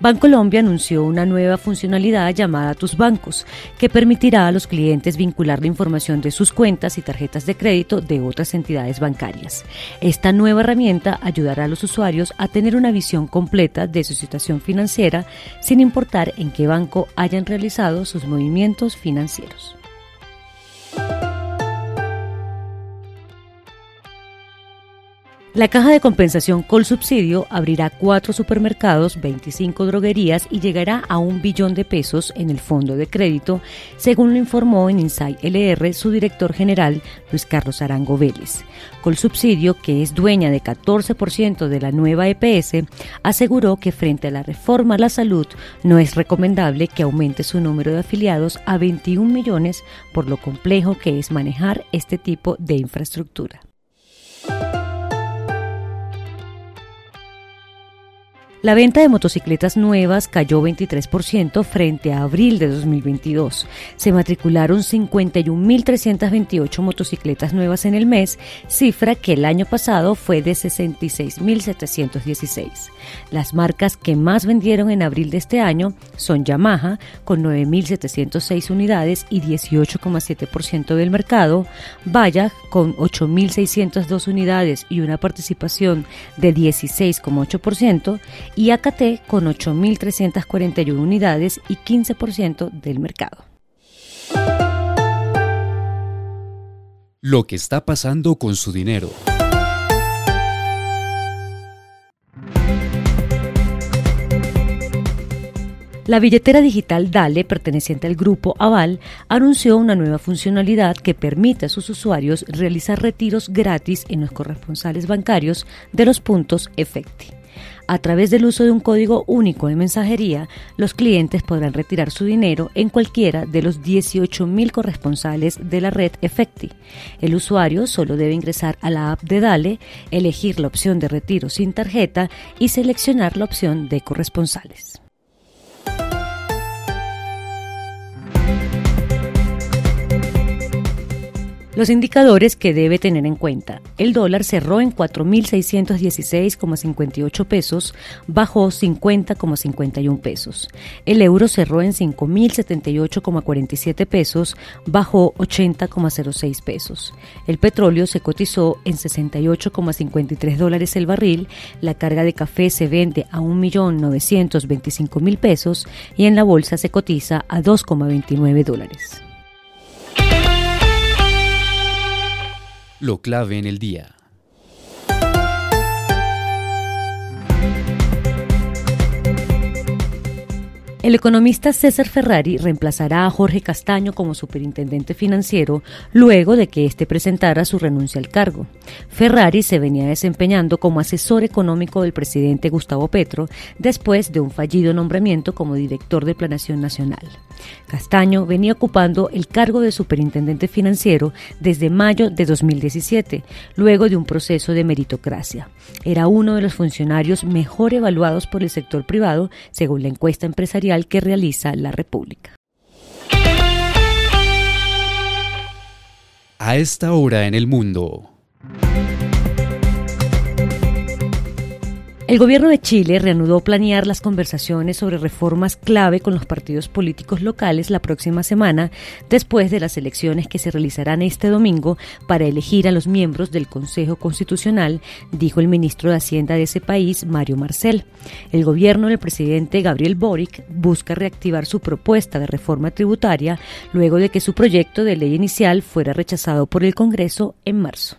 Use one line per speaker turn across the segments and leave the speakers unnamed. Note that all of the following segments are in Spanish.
Bancolombia anunció una nueva funcionalidad llamada Tus Bancos, que permitirá a los clientes vincular la información de sus cuentas y tarjetas de crédito de otras entidades bancarias. Esta nueva herramienta ayudará a los usuarios a tener una visión completa de su situación financiera sin importar en qué banco hayan realizado sus movimientos financieros. La caja de compensación Colsubsidio abrirá cuatro supermercados, 25 droguerías y llegará a un billón de pesos en el fondo de crédito, según lo informó en Insight LR su director general Luis Carlos Arango Vélez. Colsubsidio, que es dueña de 14% de la nueva EPS, aseguró que frente a la reforma a la salud no es recomendable que aumente su número de afiliados a 21 millones por lo complejo que es manejar este tipo de infraestructura. La venta de motocicletas nuevas cayó 23% frente a abril de 2022. Se matricularon 51.328 motocicletas nuevas en el mes, cifra que el año pasado fue de 66.716. Las marcas que más vendieron en abril de este año son Yamaha, con 9.706 unidades y 18,7% del mercado, Bayak, con 8.602 unidades y una participación de 16,8%, y AKT con 8.341 unidades y 15% del mercado.
Lo que está pasando con su dinero.
La billetera digital Dale, perteneciente al grupo Aval, anunció una nueva funcionalidad que permite a sus usuarios realizar retiros gratis en los corresponsales bancarios de los puntos Efecti. A través del uso de un código único de mensajería, los clientes podrán retirar su dinero en cualquiera de los 18.000 corresponsales de la red Efecti. El usuario solo debe ingresar a la app de Dale, elegir la opción de retiro sin tarjeta y seleccionar la opción de corresponsales. Los indicadores que debe tener en cuenta. El dólar cerró en 4.616,58 pesos, bajó 50,51 pesos. El euro cerró en 5.078,47 pesos, bajó 80,06 pesos. El petróleo se cotizó en 68,53 dólares el barril. La carga de café se vende a 1.925.000 pesos y en la bolsa se cotiza a 2,29 dólares.
Lo clave en el día.
El economista César Ferrari reemplazará a Jorge Castaño como superintendente financiero luego de que éste presentara su renuncia al cargo. Ferrari se venía desempeñando como asesor económico del presidente Gustavo Petro después de un fallido nombramiento como director de Planación Nacional. Castaño venía ocupando el cargo de superintendente financiero desde mayo de 2017, luego de un proceso de meritocracia. Era uno de los funcionarios mejor evaluados por el sector privado, según la encuesta empresarial que realiza la República.
A esta hora en el mundo.
El gobierno de Chile reanudó planear las conversaciones sobre reformas clave con los partidos políticos locales la próxima semana, después de las elecciones que se realizarán este domingo para elegir a los miembros del Consejo Constitucional, dijo el ministro de Hacienda de ese país, Mario Marcel. El gobierno del presidente Gabriel Boric busca reactivar su propuesta de reforma tributaria luego de que su proyecto de ley inicial fuera rechazado por el Congreso en marzo.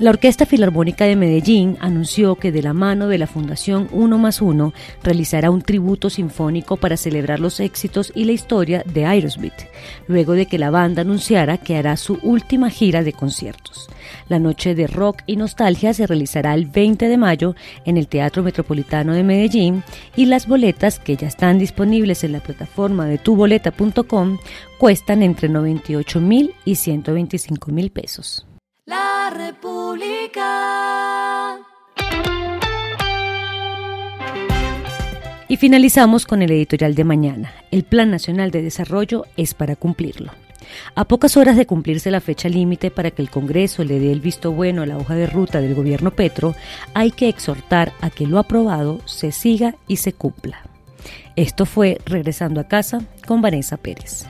La
Orquesta Filarmónica de Medellín anunció que de la mano de la Fundación Uno más Uno realizará un tributo sinfónico para celebrar los éxitos y la historia de Aerosmith, luego de que la banda anunciara que hará su última gira de conciertos. La noche de rock y nostalgia se realizará el 20 de mayo en el Teatro Metropolitano de Medellín y las boletas que ya están disponibles en la plataforma de tuboleta.com cuestan entre 98 mil y 125 mil pesos.
La República.
Y finalizamos con el editorial de mañana. El Plan Nacional de Desarrollo es para cumplirlo. A pocas horas de cumplirse la fecha límite para que el Congreso le dé el visto bueno a la hoja de ruta del gobierno Petro, hay que exhortar a que lo aprobado se siga y se cumpla. Esto fue Regresando a casa con Vanessa Pérez.